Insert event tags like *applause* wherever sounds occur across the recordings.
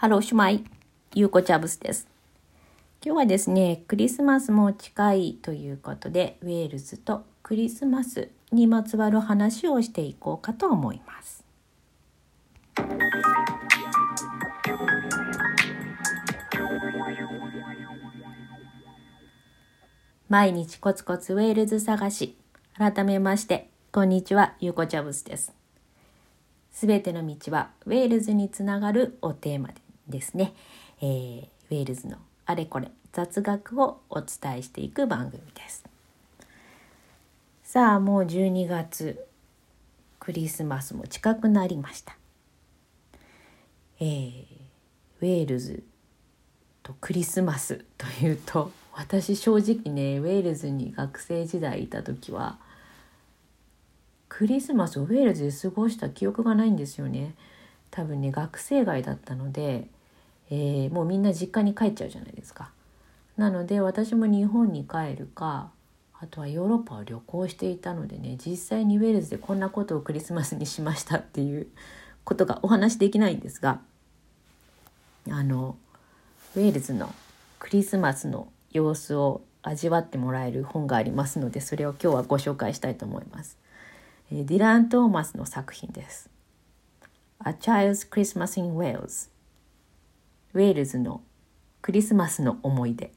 Helo shwmae、ゆうこチャブスです。今日はですね、クリスマスも近いということで、ウェールズとクリスマスにまつわる話をしていこうかと思います。毎日コツコツウェールズ探し。改めまして、こんにちは、ゆうこチャブスです。すべての道はウェールズにつながるをテーマですですね、えー、ウェールズのあれこれ雑学をお伝えしていく番組です。さあもう12月クリスマスも近くなりました。えー、ウェールズとクリスマスというと私正直ねウェールズに学生時代いた時はクリスマスをウェールズで過ごした記憶がないんですよね。多分ね学生街だったのでえー、もうみんな実家に帰っちゃうじゃないですか。なので私も日本に帰るかあとはヨーロッパを旅行していたのでね実際にウェールズでこんなことをクリスマスにしましたっていうことがお話できないんですがあのウェールズのクリスマスの様子を味わってもらえる本がありますのでそれを今日はご紹介したいと思います。ディラン・トーマスの作品です。A Child's Christmas in Wales ウェールズのクリスマスの思い出。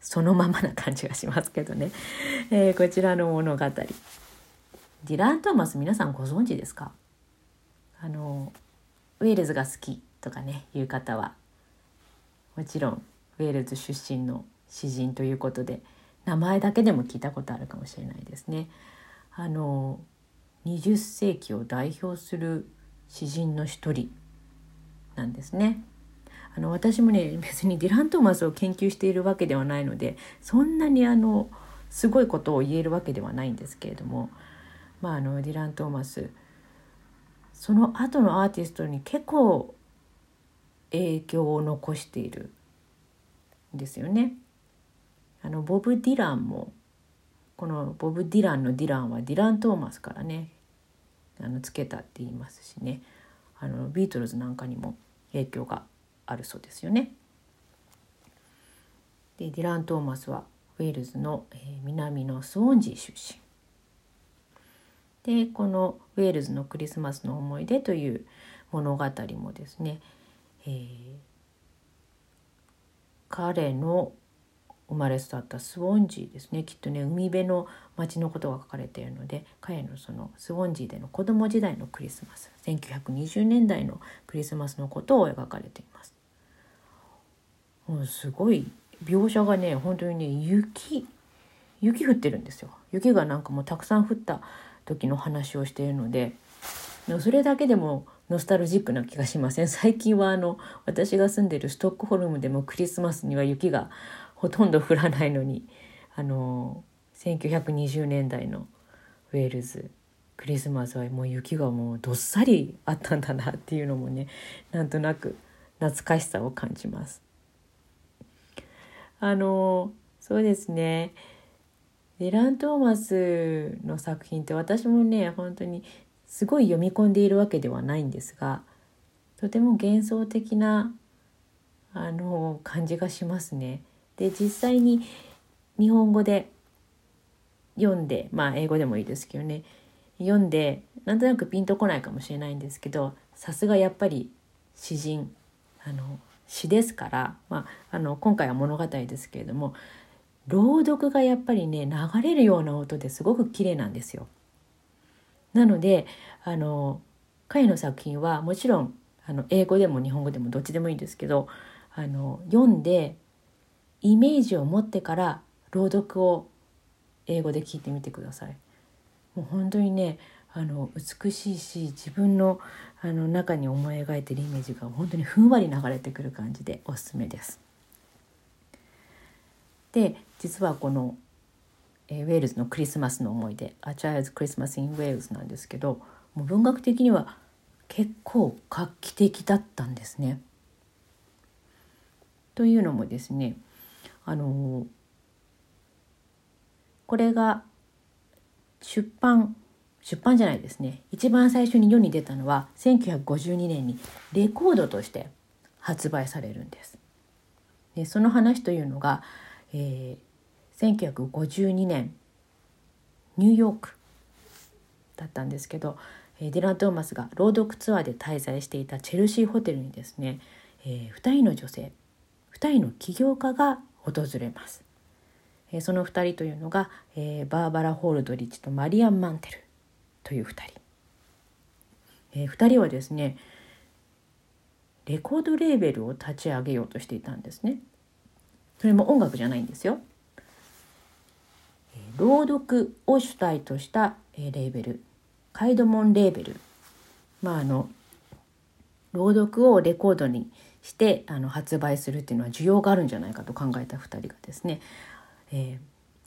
そのままな感じがしますけどね、えー、こちらの物語。ディラン・トーマス皆さんご存知ですか？あのウェールズが好きとかねいう方は。もちろんウェールズ出身の詩人ということで名前だけでも聞いたことあるかもしれないですね。あの20世紀を代表する詩人の一人なんですね。あの私もね *laughs* 別にディラン・トーマスを研究しているわけではないのでそんなにあのすごいことを言えるわけではないんですけれども、まあ、あのディラン・トーマスその後のアーティストに結構影響を残しているんですよね。あのボブ・ディランもこのボブ・ディランのディランはディラン・トーマスからねあのつけたって言いますしねあのビートルズなんかにも影響があるそうですよね。でディラン・トーマスはウェールズの、え、南のスウォンジー出身。でこの「ウェールズのクリスマスの思い出」という物語もですね、えー、彼の生まれ育ったスウォンジーですね。きっとね海辺の町のことが書かれているので彼のそのスウォンジーでの子供時代のクリスマス1920年代のクリスマスのことを描かれています。もうすごい描写がね本当にね雪雪降ってるんですよ。雪がなんかもうたくさん降った時の話をしているのでそれだけでもノスタルジックな気がしません。最近はあの私が住んでるストックホルムでもクリスマスには雪がほとんど降らないのにあの1920年代のウェールズクリスマスはもう雪がもうどっさりあったんだなっていうのもねなんとなく懐かしさを感じます。あのそうですねディラン・トーマスの作品って私もね本当にすごい読み込んでいるわけではないんですがとても幻想的なあの感じがしますね。で実際に日本語で読んでまあ英語でもいいですけどね読んでなんとなくピンとこないかもしれないんですけどさすがやっぱり詩人あの詩ですから、まあ、あの今回は物語ですけれども朗読がやっぱりね流れるような音ですごく綺麗なんですよ。なのであの彼の作品はもちろんあの英語でも日本語でもどっちでもいいんですけどあの読んでイメージを持ってから朗読を英語で聞いてみてください。もう本当にねあの美しいし自分のあの中に思い描いてるイメージが本当にふんわり流れてくる感じでおすすめです。で実はこの、え、ウェールズのクリスマスの思い出「A Child's Christmas in Wales」なんですけどもう文学的には結構画期的だったんですね。というのもですねあのこれが出版出版じゃないですね一番最初に世に出たのは1952年にレコードとして発売されるんです。でその話というのが、えー、1952年ニューヨークだったんですけどディラン・トーマスが朗読ツアーで滞在していたチェルシーホテルにですね、えー、2人の女性2人の起業家が訪れます。え、その2人というのが、え、バーバラ・ホールドリッチとマリアン・マンテルという2人。え、2人はですねレコードレーベルを立ち上げようとしていたんですね。それも音楽じゃないんですよ。朗読を主体としたレーベルカイドモンレーベルまああの朗読をレコードにしてあの発売するっていうのは需要があるんじゃないかと考えた2人がですね、え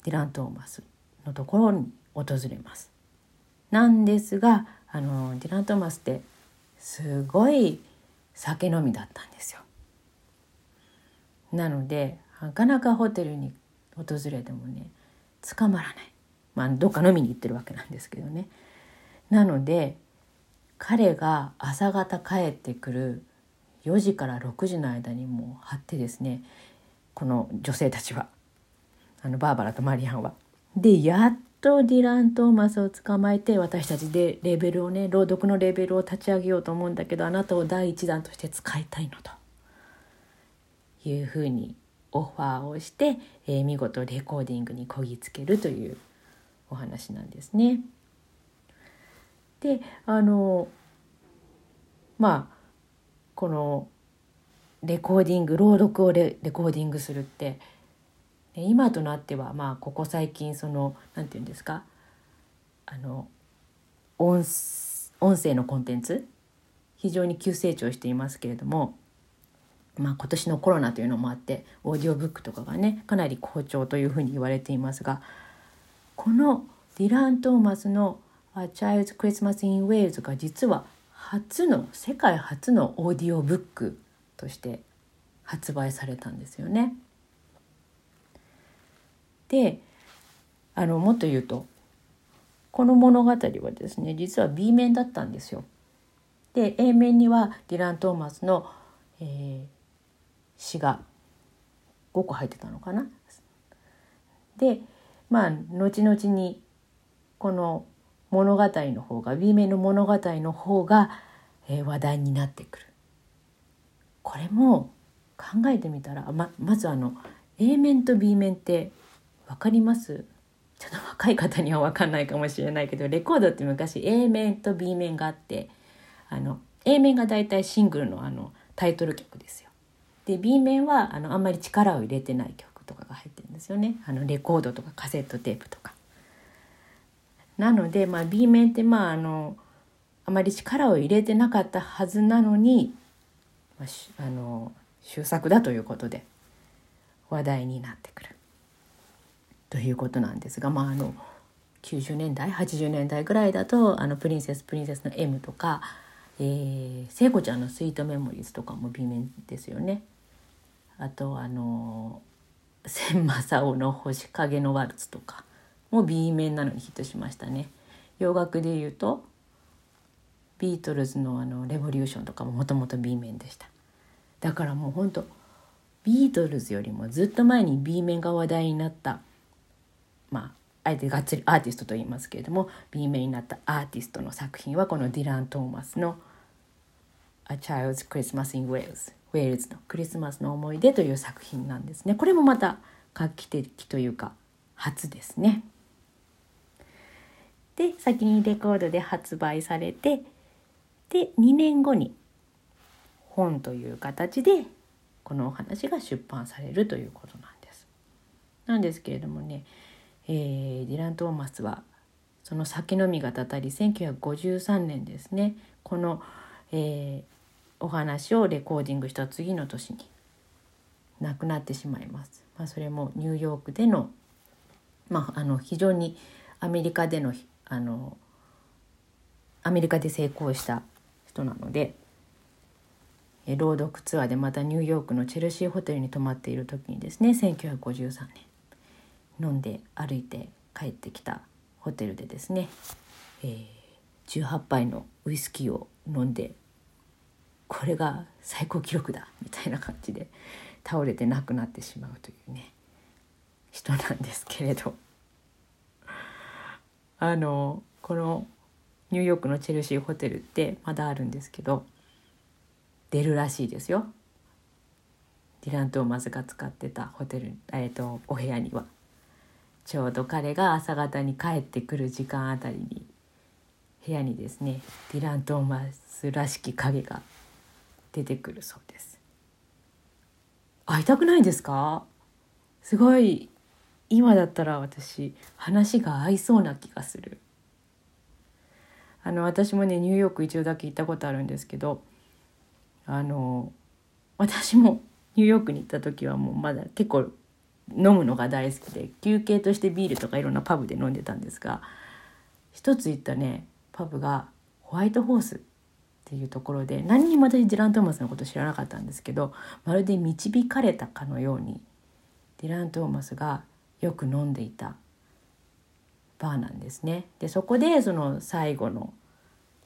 ー、ディラン・トーマスのところに訪れます。なんですがあのディラン・トーマスってすごい酒飲みだったんですよ。なのでなかなかホテルに訪れてもね捕まらない、まあ、どっか飲みに行ってるわけなんですけどね。なので彼が朝方帰ってくる4時から6時の間にもう張ってですねこの女性たちはあのバーバラとマリアンは。でやっとディラン・トーマスを捕まえて私たちでレベルをね朗読のレベルを立ち上げようと思うんだけどあなたを第一弾として使いたいのというふうにオファーをして、えー、見事レコーディングにこぎつけるというお話なんですね。であのまあこのレコーディング朗読をレコーディングするって。今となってはまあここ最近その何て言うんですか？あの音音声のコンテンツ？非常に急成長していますけれどもまあ、今年のコロナというのもあってオーディオブックとかがねかなり好調というふうに言われていますがこのディラン・トーマスの「A Child's Christmas in Wales」が実は初の世界初のオーディオブックとして発売されたんですよね。であのもっと言うとこの物語はですね実は B 面だったんですよ。で A 面にはディラン・トーマスの、えー、詩が5個入ってたのかな。でまあ後々にこの物語の方が B 面の物語の方が、えー、話題になってくる。これも考えてみたらままずあの A 面と B 面って分かります？ちょっと若い方には分かんないかもしれないけどレコードって昔 A 面と B 面があってあの A 面がだいたいシングルのあのタイトル曲ですよ。で B 面はあのあんまり力を入れてない曲とかが入ってるんですよねあのレコードとかカセットテープとか。なので、まあ、B 面ってまああのあまり力を入れてなかったはずなのに、あ、の終作だということで話題になってくるということなんですが、まあ、あの90年代80年代ぐらいだと「あのプリンセスプリンセスの M」とか「えー、聖子ちゃんのスイートメモリーズ」とかも B 面ですよね。あとあの千正雄の星影のワルツとかも B 面なのにヒットしましたね。洋楽で言うとビートルズのあのレボリューションとかももともと B 面でした。だからもうほんとビートルズよりもずっと前に B 面が話題になったまああえてがっつりアーティストと言いますけれども B 面になったアーティストの作品はこのディラン・トーマスの「A Child's Christmas in Wales」ウェールズのクリスマスの思い出という作品なんですね。これもまた画期的というか初ですね。で先にレコードで発売されてで2年後に本という形でこのお話が出版されるということなんです。なんですけれどもね、えー、ディラン・トーマスはその酒飲みがたたり1953年ですねこの、えー、お話をレコーディングした次の年に亡くなってしまいます。まあ、それもニューヨークでの,、まあ、あの非常にアメリカでのあのアメリカで成功した人なので朗読ツアーでまたニューヨークのチェルシーホテルに泊まっている時にですね1953年飲んで歩いて帰ってきたホテルでですね、えー、18杯のウイスキーを飲んでこれが最高記録だみたいな感じで倒れて亡くなってしまうというね人なんですけれど。あのこのニューヨークのチェルシーホテルってまだあるんですけど出るらしいですよ。ディラン・トーマスが使ってたホテル、えーと、お部屋には。ちょうど彼が朝方に帰ってくる時間あたりに部屋にですねディラン・トーマスらしき影が出てくるそうです。会いたくないですか？すごい今だったら私話が合いそうな気がする。あの私もねニューヨーク一度だけ行ったことあるんですけどあの私も *laughs* ニューヨークに行った時はもうまだ結構飲むのが大好きで休憩としてビールとかいろんなパブで飲んでたんですが一つ行ったねパブがホワイトホースっていうところで何にも私ディラン・トーマスのこと知らなかったんですけどまるで導かれたかのようにディラン・トーマスがよく飲んでいたバーなんですね。でそこでその最後の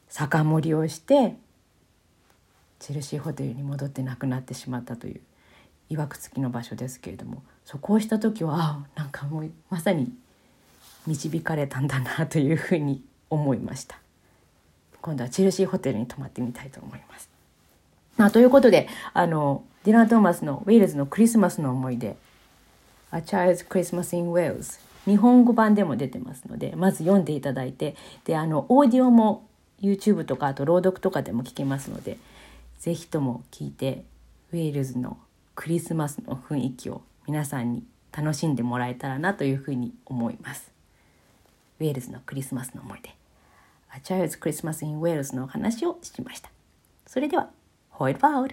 酒盛りをしてチェルシーホテルに戻って亡くなってしまったという曰くつきの場所ですけれどもそこをした時はあなんかもうまさに導かれたんだなというふうに思いました今度はチェルシーホテルに泊まってみたいと思います。まあ、ということであのディラン・トーマスのウェールズのクリスマスの思い出「A Child's Christmas in Wales」日本語版でも出てますのでまず読んでいただいてであのオーディオも YouTube とかあと朗読とかでも聞けますので是非とも聞いてウェールズのクリスマスの雰囲気を皆さんに楽しんでもらえたらなというふうに思います。ウェールズのクリスマスの思い出。A Child's Christmas in Wales のお話をしました。それでは、ホイルバウル